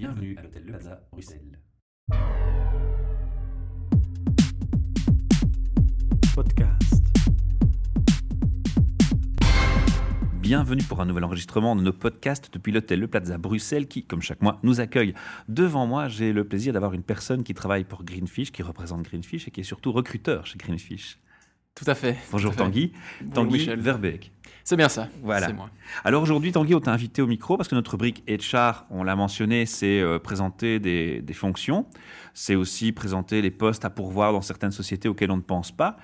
Bienvenue à l'hôtel Le Plaza, Bruxelles. Podcast. Bienvenue pour un nouvel enregistrement de nos podcasts depuis l'hôtel Le Plaza Bruxelles qui, comme chaque mois, nous accueille. Devant moi, j'ai le plaisir d'avoir une personne qui travaille pour Greenfish, qui représente Greenfish et qui est surtout recruteur chez Greenfish. Tout à fait. Bonjour tout à fait. Tanguy. Bonjour Tanguy Michel. Verbeek. C'est bien ça. Voilà. C'est moi. Alors aujourd'hui, Tanguy, on t'a invité au micro parce que notre rubrique HR, on l'a mentionné, c'est euh, présenter des, des fonctions. C'est aussi présenter les postes à pourvoir dans certaines sociétés auxquelles on ne pense pas.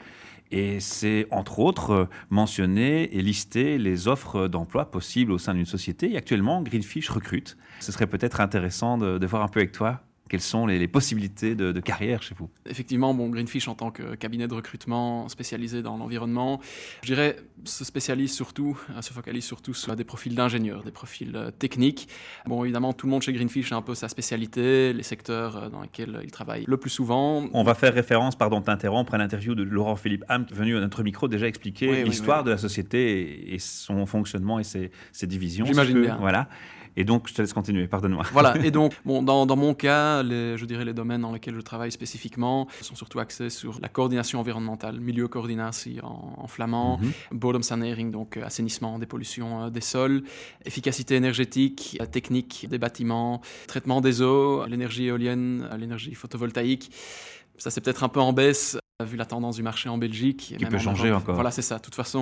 Et c'est entre autres euh, mentionner et lister les offres d'emploi possibles au sein d'une société. Et actuellement, Greenfish recrute. Ce serait peut-être intéressant de, de voir un peu avec toi quelles sont les, les possibilités de, de carrière chez vous? Effectivement, bon, Greenfish en tant que cabinet de recrutement spécialisé dans l'environnement, je dirais, se spécialise surtout, euh, se focalise surtout sur des profils d'ingénieurs, des profils euh, techniques. Bon, évidemment, tout le monde chez Greenfish a un peu sa spécialité, les secteurs euh, dans lesquels il travaille le plus souvent. On va faire référence, pardon t'interrompre, à l'interview de Laurent-Philippe Hamt, venu à notre micro déjà expliquer Oui, l'histoire oui. de la société et, son fonctionnement et ses, ses divisions. J'imagine bien. Voilà. Et donc, je te laisse continuer, pardonne-moi. Voilà, et donc, bon, dans, dans mon cas, les, je dirais les domaines dans lesquels je travaille spécifiquement sont surtout axés sur la coordination environnementale, milieu coordinatie en, en flamand, Mhm. bodemsanering, donc euh, assainissement des pollutions euh, des sols, efficacité énergétique, euh, technique des bâtiments, traitement des eaux, l'énergie éolienne, l'énergie photovoltaïque. Ça, c'est peut-être un peu en baisse vu la tendance du marché en Belgique. et Qui même peut en changer Europe. encore. Voilà, c'est ça. De toute façon,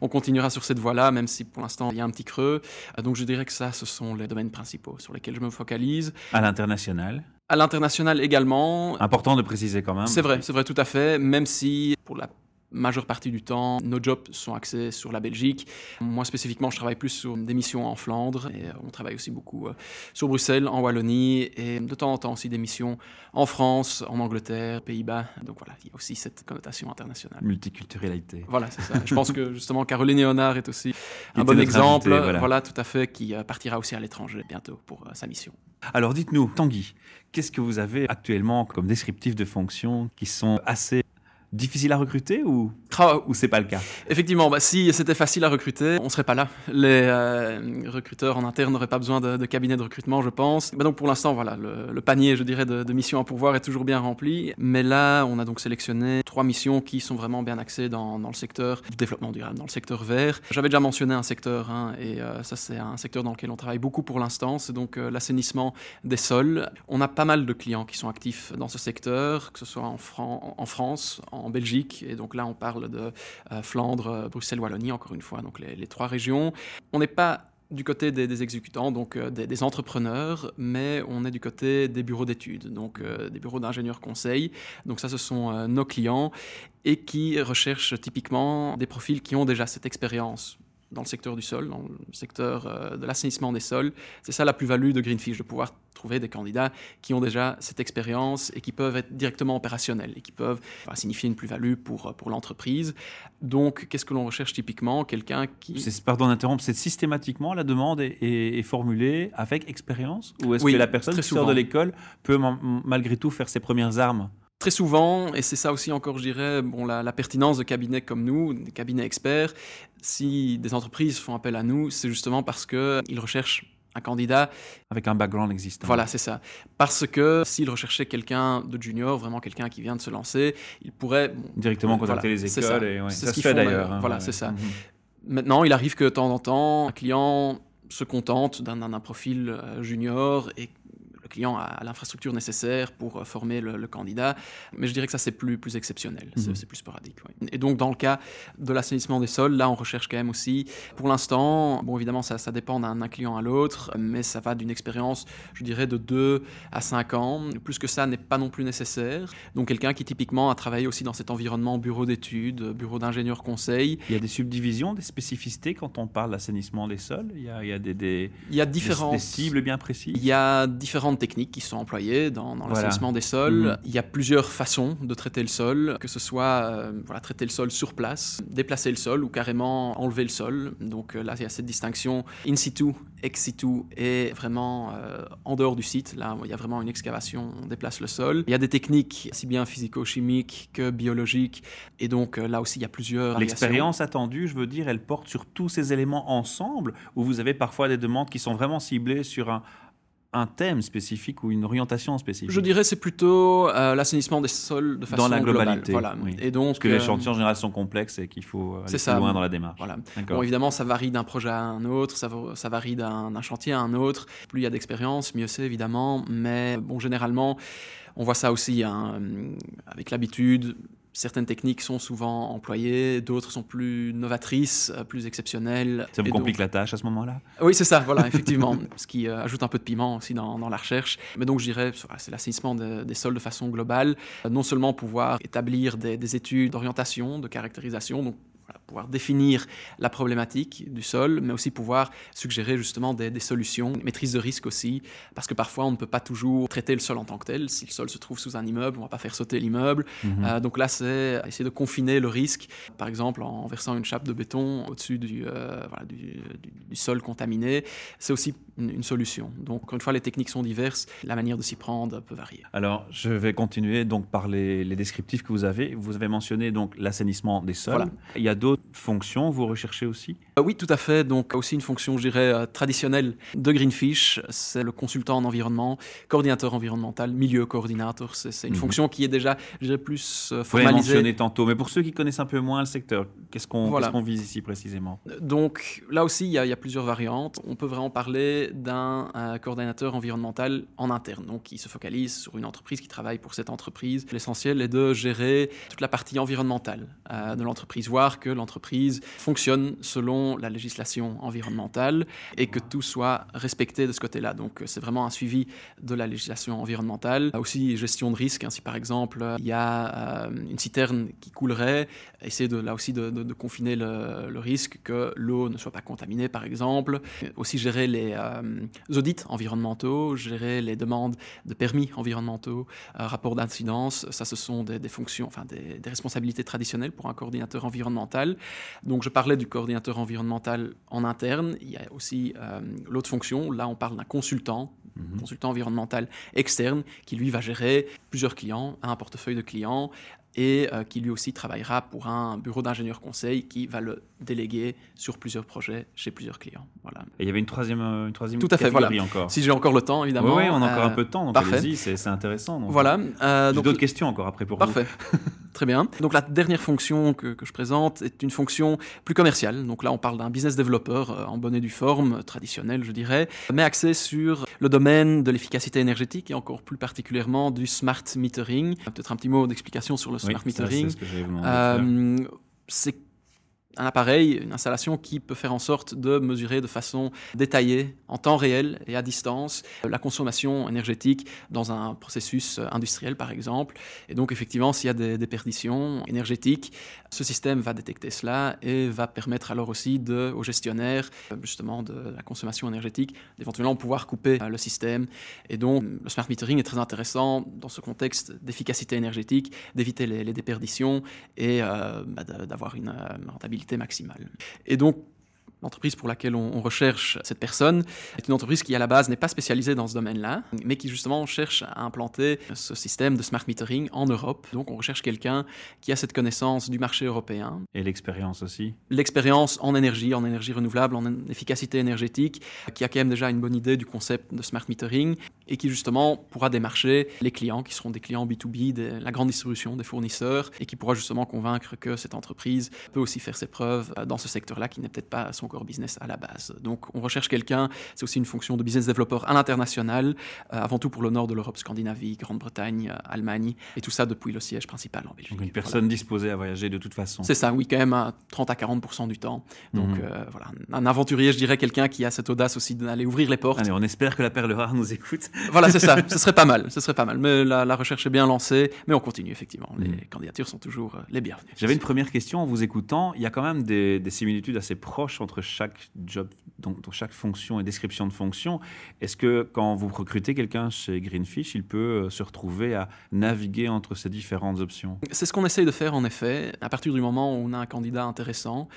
on, on continuera sur cette voie-là, même si pour l'instant, il y a un petit creux. Euh, Donc, je dirais que ça, ce sont les domaines principaux sur lesquels je me focalise. À l'international. À l'international également, Important de préciser quand même. c'est vrai, c'est vrai tout à fait, même si pour la majeure partie du temps, nos jobs sont axés sur la Belgique. Moi spécifiquement, je travaille plus sur des missions en Flandre et euh, on travaille aussi beaucoup euh, sur Bruxelles, en Wallonie et de temps en temps aussi des missions en France, en Angleterre, Pays-Bas. Donc voilà, il y a aussi cette connotation internationale. Multiculturalité. Voilà, c'est ça. Je pense que justement Caroline Léonard est aussi un bon exemple. voilà. voilà. tout à fait, qui euh, partira aussi à l'étranger bientôt pour sa mission. Alors, dites-nous, Tanguy, qu'est-ce que vous avez actuellement comme descriptifs de fonctions qui sont assez difficiles à recruter ou, Ah, ou c'est pas le cas Effectivement, bah, si c'était facile à recruter, on serait pas là. Les euh, recruteurs en interne n'auraient pas besoin de, cabinet de recrutement, je pense. Bah, donc pour l'instant, voilà, le, panier, je dirais, de, missions à pourvoir est toujours bien rempli. Mais là, on a donc sélectionné trois missions qui sont vraiment bien axées dans, dans le secteur du développement durable, dans le secteur vert. J'avais déjà mentionné un secteur, hein, et euh, ça c'est un secteur dans lequel on travaille beaucoup pour l'instant, c'est donc euh, l'assainissement des sols. On a pas mal de clients qui sont actifs dans ce secteur, que ce soit en, Fran- en France, en Belgique, et donc là on parle de euh, Flandre, euh, Bruxelles, Wallonie, encore une fois, donc les, trois régions. On n'est pas du côté des, exécutants, donc euh, des, entrepreneurs, mais on est du côté des bureaux d'études, donc des bureaux d'ingénieurs conseils. Donc ça, ce sont nos clients et qui recherchent typiquement des profils qui ont déjà cette expérience dans le secteur du sol, dans le secteur euh, de l'assainissement des sols. C'est ça la plus-value de Greenfish, de pouvoir trouver des candidats qui ont déjà cette expérience et qui peuvent être directement opérationnels et qui peuvent voilà, signifier une plus-value pour, pour l'entreprise. Donc, qu'est-ce que l'on recherche typiquement? Quelqu'un qui... Pardon d'interrompre, c'est systématiquement la demande est, est- est formulée avec expérience? Ou est-ce Oui, que la personne qui sort de l'école peut ma- malgré tout faire ses premières armes? Très souvent, et c'est ça aussi encore, je dirais, bon, la, la pertinence de cabinets comme nous, des cabinets experts, si des entreprises font appel à nous, c'est justement parce qu'ils recherchent un candidat avec un background existant Voilà, c'est ça. Parce que s'il recherchait quelqu'un de junior, vraiment quelqu'un qui vient de se lancer, il pourrait... bon, Directement contacter voilà, les c'est écoles. ça. et, ouais, C'est ça ce se qu'ils fait font d'ailleurs. hein, Voilà, ouais. c'est ça. Maintenant, il arrive que de temps en temps, un client se contente d'un profil euh, junior et client a, l'infrastructure nécessaire pour euh, former le, le candidat. Mais je dirais que ça, c'est plus, plus exceptionnel, c'est Mhm. c'est plus sporadique. Et donc, dans le cas de l'assainissement des sols, là, on recherche quand même aussi, pour l'instant, bon, évidemment, ça, ça dépend d'un client à l'autre, mais ça va d'une expérience, je dirais, de 2 à 5 ans. Plus que ça n'est pas non plus nécessaire. Donc, quelqu'un qui, typiquement, a travaillé aussi dans cet environnement bureau d'études, bureau d'ingénieur conseil, Il y a des subdivisions, des spécificités quand on parle d'assainissement des sols? Il y a, il y a des, des, il y a des- différentes... des cibles bien précises? Il y a différentes techniques qui sont employées dans, dans Voilà. l'assainissement des sols. Mhm. Il y a plusieurs façons de traiter le sol, que ce soit euh, voilà, traiter le sol sur place, déplacer le sol ou carrément enlever le sol. Donc euh, là, il y a cette distinction in situ, ex situ et vraiment euh, en dehors du site. Là, il y a vraiment une excavation, on déplace le sol. Il y a des techniques, si bien physico-chimiques que biologiques. Et donc là aussi, il y a plusieurs. L'expérience attendue, je veux dire, elle porte sur tous ces éléments ensemble, où vous avez parfois des demandes qui sont vraiment ciblées sur un, un thème spécifique ou une orientation spécifique Je dirais c'est plutôt euh, l'assainissement des sols de façon Dans la globale. globalité, Voilà. oui. Et donc, Parce que les euh, chantiers en général sont complexes et qu'il faut aller plus ça. loin dans la démarche. Voilà. Bon, évidemment, ça varie d'un projet à un autre, ça, va- ça varie d'un chantier à un autre. Plus il y a d'expérience, mieux c'est évidemment. Mais bon, généralement, on voit ça aussi hein, avec l'habitude. Certaines techniques sont souvent employées, d'autres sont plus novatrices, euh, plus exceptionnelles. Ça vous donc- complique la tâche à ce moment-là? Oui, c'est ça, voilà, effectivement. ce qui euh, ajoute un peu de piment aussi dans, dans la recherche. Mais donc, je dirais, voilà, c'est l'assainissement de- des sols de façon globale. Euh, non seulement pouvoir établir des, des études d'orientation, de caractérisation, donc pouvoir définir la problématique du sol, mais aussi pouvoir suggérer justement des, des solutions, maîtrise de risque aussi, parce que parfois on ne peut pas toujours traiter le sol en tant que tel. Si le sol se trouve sous un immeuble, on ne va pas faire sauter l'immeuble. Mhm. Euh, donc là, c'est essayer de confiner le risque, par exemple en versant une chape de béton au-dessus du, euh, voilà, du, du- du sol contaminé. C'est aussi une, une solution. Donc, encore une fois, les techniques sont diverses, la manière de s'y prendre peut varier. Alors, je vais continuer donc par les, les descriptifs que vous avez. Vous avez mentionné donc l'assainissement des sols. Voilà. Il y a d'autres fonctions, vous recherchez aussi? Euh, oui, tout à fait. Donc, aussi une fonction, je dirais, euh, traditionnelle de Greenfish, c'est le consultant en environnement, coordinateur environnemental, milieu coordinateur. C'est une Mhm. fonction qui est déjà, je dirais, plus euh, Vous l'avez formalisée. mentionné tantôt, mais pour ceux qui connaissent un peu moins le secteur, qu'est-ce qu'on Voilà. vise ici précisément? Donc là aussi, il y, a, il y a plusieurs variantes. On peut vraiment parler d'un euh, coordinateur environnemental en interne, donc qui se focalise sur une entreprise qui travaille pour cette entreprise. L'essentiel est de gérer toute la partie environnementale euh, de l'entreprise, voir que l'entreprise fonctionne selon la législation environnementale et que tout soit respecté de ce côté-là. Donc euh, c'est vraiment un suivi de la législation environnementale. Aussi gestion de risque, hein, si par exemple euh, il y a euh, une citerne qui coulerait, essayer de, là aussi de, confiner le, risque que l'eau ne soit pas contaminée, par exemple. Aussi gérer les audits environnementaux, gérer les demandes de permis environnementaux, euh, rapports d'incidence. Ça, ce sont des, fonctions, enfin des responsabilités traditionnelles pour un coordinateur environnemental. Donc, je parlais du coordinateur environnemental en interne. Il y a aussi euh, l'autre fonction. Là, on parle d'un consultant Mhm. consultant environnemental externe qui lui va gérer plusieurs clients, un portefeuille de clients et euh, qui lui aussi travaillera pour un bureau d'ingénieur conseil qui va le déléguer sur plusieurs projets chez plusieurs clients. Voilà. Et il y avait une troisième, euh, une troisième Tout à fait, voilà. encore. Si j'ai encore le temps, évidemment. Oui, on a encore euh, un peu de temps, donc allez-y, c'est intéressant. donc. Voilà. euh, J'ai d'autres questions encore après pour Parfait. Très bien. Donc la dernière fonction que, que je présente est une fonction plus commerciale. Donc là, on parle d'un business developer euh, en bonne et due forme, euh, traditionnel, je dirais, mais axé sur le domaine de l'efficacité énergétique et encore plus particulièrement du smart metering. Peut-être un petit mot d'explication sur le Oui, smart ça, metering. c'est un appareil, une installation qui peut faire en sorte de mesurer de façon détaillée, en temps réel et à distance, la consommation énergétique dans un processus industriel, par exemple. Et donc, effectivement, s'il y a des déperditions énergétiques, ce système va détecter cela et va permettre alors aussi de, aux gestionnaires, justement, de la consommation énergétique, d'éventuellement pouvoir couper euh, le système. Et donc, le smart metering est très intéressant dans ce contexte d'efficacité énergétique, d'éviter les, déperditions et euh, bah, d'avoir une euh, Et donc, L'entreprise pour laquelle on, on recherche cette personne est une entreprise qui, à la base, n'est pas spécialisée dans ce domaine-là, mais qui, justement, cherche à implanter ce système de smart metering en Europe. Donc, on recherche quelqu'un qui a cette connaissance du marché européen, Et l'expérience aussi? l'expérience en énergie, en énergie renouvelable, en efficacité énergétique, qui a quand même déjà une bonne idée du concept de smart metering et qui justement pourra démarcher les clients qui seront des clients B2B, des- la grande distribution des fournisseurs et qui pourra justement convaincre que cette entreprise peut aussi faire ses preuves euh, dans ce secteur-là qui n'est peut-être pas son core business à la base. Donc on recherche quelqu'un, c'est aussi une fonction de business developer à l'international, euh, avant tout pour le nord de l'Europe, Scandinavie, Grande-Bretagne, euh, Allemagne et tout ça depuis le siège principal en Belgique. Donc une Voilà. personne disposée à voyager de toute façon. C'est ça, oui, quand même à 30 à 40 du temps. Donc Mhm. euh, voilà, un aventurier, je dirais, quelqu'un qui a cette audace aussi d'aller ouvrir les portes. Allez, on espère que la perle rare nous écoute. Voilà, c'est ça, ce serait pas mal, ce serait pas mal. Mais la, la recherche est bien lancée, mais on continue effectivement. Les Mhm. candidatures sont toujours les bienvenues. J'avais une première question en vous écoutant. Il y a quand même des, des similitudes assez proches entre chaque job, donc dans chaque fonction et description de fonction. Est-ce que quand vous recrutez quelqu'un chez Greenfish, il peut euh, se retrouver à naviguer entre ces différentes options? C'est ce qu'on essaye de faire en effet. À partir du moment où on a un candidat intéressant,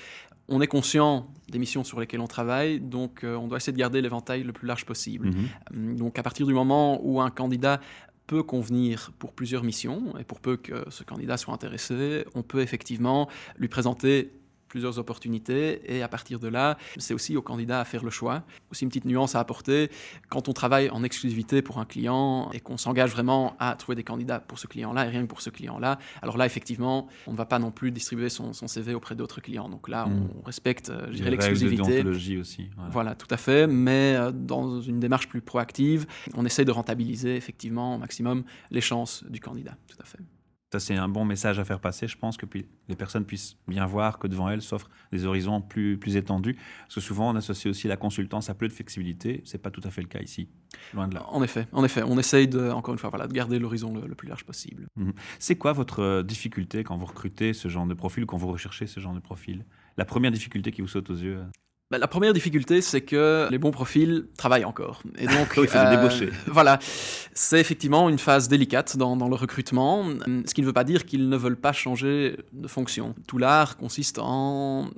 on est conscient des missions sur lesquelles on travaille, donc euh, on doit essayer de garder l'éventail le plus large possible. Mhm. Hum, Donc à partir du moment où un candidat peut convenir pour plusieurs missions, et pour peu que ce candidat soit intéressé, on peut effectivement lui présenter plusieurs opportunités et à partir de là, c'est aussi au candidat à faire le choix. Aussi une petite nuance à apporter, quand on travaille en exclusivité pour un client et qu'on s'engage vraiment à trouver des candidats pour ce client-là et rien que pour ce client-là, alors là effectivement, on ne va pas non plus distribuer son, son CV auprès d'autres clients. Donc là, Mm. on respecte, euh, je dirais, l'exclusivité. aussi. voilà. Voilà, tout à fait. Mais euh, dans une démarche plus proactive, on essaie de rentabiliser effectivement au maximum les chances du candidat. Tout à fait. Ça, c'est un bon message à faire passer. Je pense que puis, les personnes puissent bien voir que devant elles s'offrent des horizons plus, plus étendus. Parce que souvent, on associe aussi la consultance à peu de flexibilité. C'est pas tout à fait le cas ici. Loin de là. En effet, en effet, on essaye de, encore une fois, voilà, de garder l'horizon le, le plus large possible. C'est quoi votre euh, difficulté quand vous recrutez ce genre de profil, quand vous recherchez ce genre de profil? La première difficulté qui vous saute aux yeux? Euh, Ben, la première difficulté, c'est que les bons profils travaillent encore. Et donc, Il faut les débaucher. Voilà, c'est effectivement une phase délicate dans, dans le recrutement, ce qui ne veut pas dire qu'ils ne veulent pas changer de fonction. Tout l'art consiste en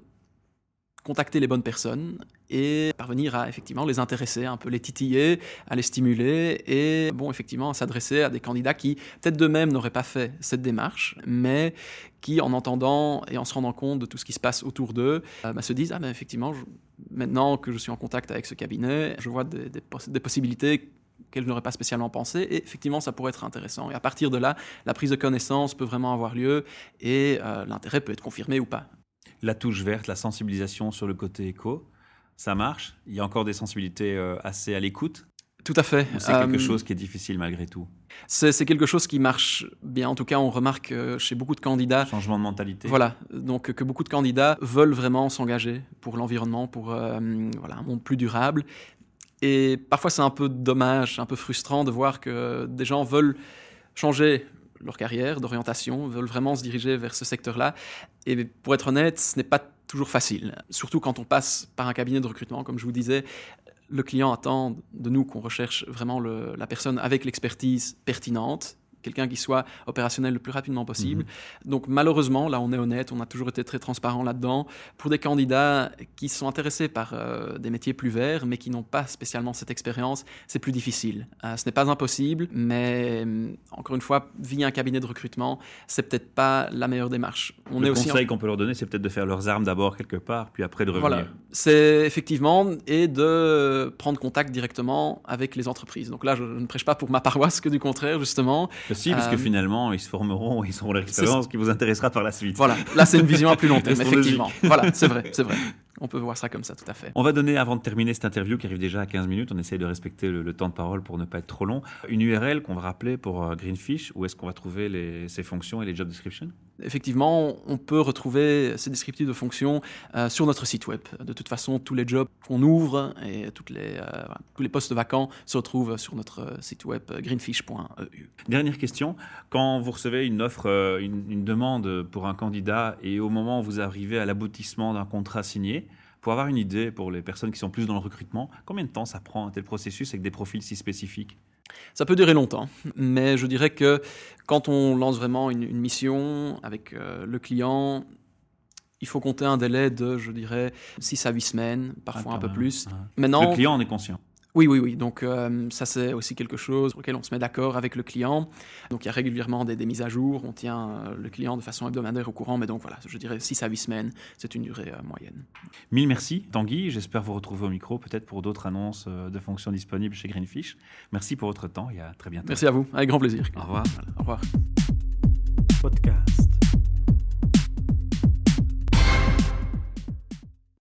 contacter les bonnes personnes et parvenir à effectivement les intéresser, un peu les titiller, à les stimuler et bon effectivement s'adresser à des candidats qui peut-être d'eux-mêmes n'auraient pas fait cette démarche, mais qui en entendant et en se rendant compte de tout ce qui se passe autour d'eux, euh, bah, se disent ah ben effectivement maintenant que je suis en contact avec ce cabinet, je vois des possibilités qu'elle n'aurait pas spécialement pensé, et effectivement, ça pourrait être intéressant. Et à partir de là, la prise de connaissance peut vraiment avoir lieu, et euh, l'intérêt peut être confirmé ou pas. La touche verte, la sensibilisation sur le côté éco, ça marche Il y a encore des sensibilités euh, assez à l'écoute Tout à fait. C'est quelque Euh, chose qui est difficile malgré tout? C'est quelque chose qui marche bien. En tout cas, on remarque euh, chez beaucoup de candidats Changement de mentalité Voilà, donc que beaucoup de candidats veulent vraiment s'engager pour l'environnement, pour euh, voilà, un monde plus durable. Et parfois, c'est un peu dommage, un peu frustrant de voir que des gens veulent changer leur carrière d'orientation, veulent vraiment se diriger vers ce secteur-là. Et pour être honnête, ce n'est pas toujours facile, surtout quand on passe par un cabinet de recrutement, comme je vous disais. Le client attend de nous qu'on recherche vraiment la personne avec l'expertise pertinente, quelqu'un qui soit opérationnel le plus rapidement possible. Donc malheureusement, là on est honnête, on a toujours été très transparent là-dedans. Pour des candidats qui sont intéressés par euh, des métiers plus verts, mais qui n'ont pas spécialement cette expérience, c'est plus difficile. Euh, ce n'est pas impossible, mais hum, encore une fois, via un cabinet de recrutement, c'est peut-être pas la meilleure démarche. On Le est aussi en- conseil qu'on peut leur donner, c'est peut-être de faire leurs armes d'abord quelque part, puis après de revenir. voilà, c'est effectivement et de prendre contact directement avec les entreprises. Donc là, je ne prêche pas pour ma paroisse que du contraire, justement. Si, parce que Euh, finalement, ils se formeront, ils auront l'expérience qui vous intéressera par la suite. Voilà, là c'est une vision à plus long terme, effectivement. Voilà, c'est vrai, c'est vrai. On peut voir ça comme ça, tout à fait. On va donner, avant de terminer cette interview qui arrive déjà à 15 minutes, on essaye de respecter le, le temps de parole pour ne pas être trop long, une URL qu'on va rappeler pour euh, Greenfish, où est-ce qu'on va trouver les, ses fonctions et les job descriptions? Effectivement, on peut retrouver ces descriptifs de fonctions euh, sur notre site web. De toute façon, tous les jobs qu'on ouvre et toutes les, euh, tous les postes vacants se retrouvent sur notre euh, site web greenfish.eu. Dernière question, quand vous recevez une offre, une, une demande pour un candidat et au moment où vous arrivez à l'aboutissement d'un contrat signé, pour avoir une idée pour les personnes qui sont plus dans le recrutement, combien de temps ça prend un tel processus avec des profils si spécifiques? Ça peut durer longtemps, mais je dirais que quand on lance vraiment une, une mission avec euh, le client, il faut compter un délai de, je dirais, 6 à 8 semaines, parfois Ah, un peu même. plus. Ouais. Maintenant, Le client en est conscient. Oui, oui, oui. Donc, euh, ça, c'est aussi quelque chose sur lequel on se met d'accord avec le client. Donc, il y a régulièrement des, des mises à jour. On tient euh, le client de façon hebdomadaire au courant. Mais donc, voilà, je dirais 6 à 8 semaines, c'est une durée euh, moyenne. Mille merci, Tanguy. J'espère vous retrouver au micro, peut-être pour d'autres annonces euh, de fonctions disponibles chez Greenfish. Merci pour votre temps et à très bientôt. Merci à vous, avec grand plaisir. Au revoir. Voilà, au revoir. podcast.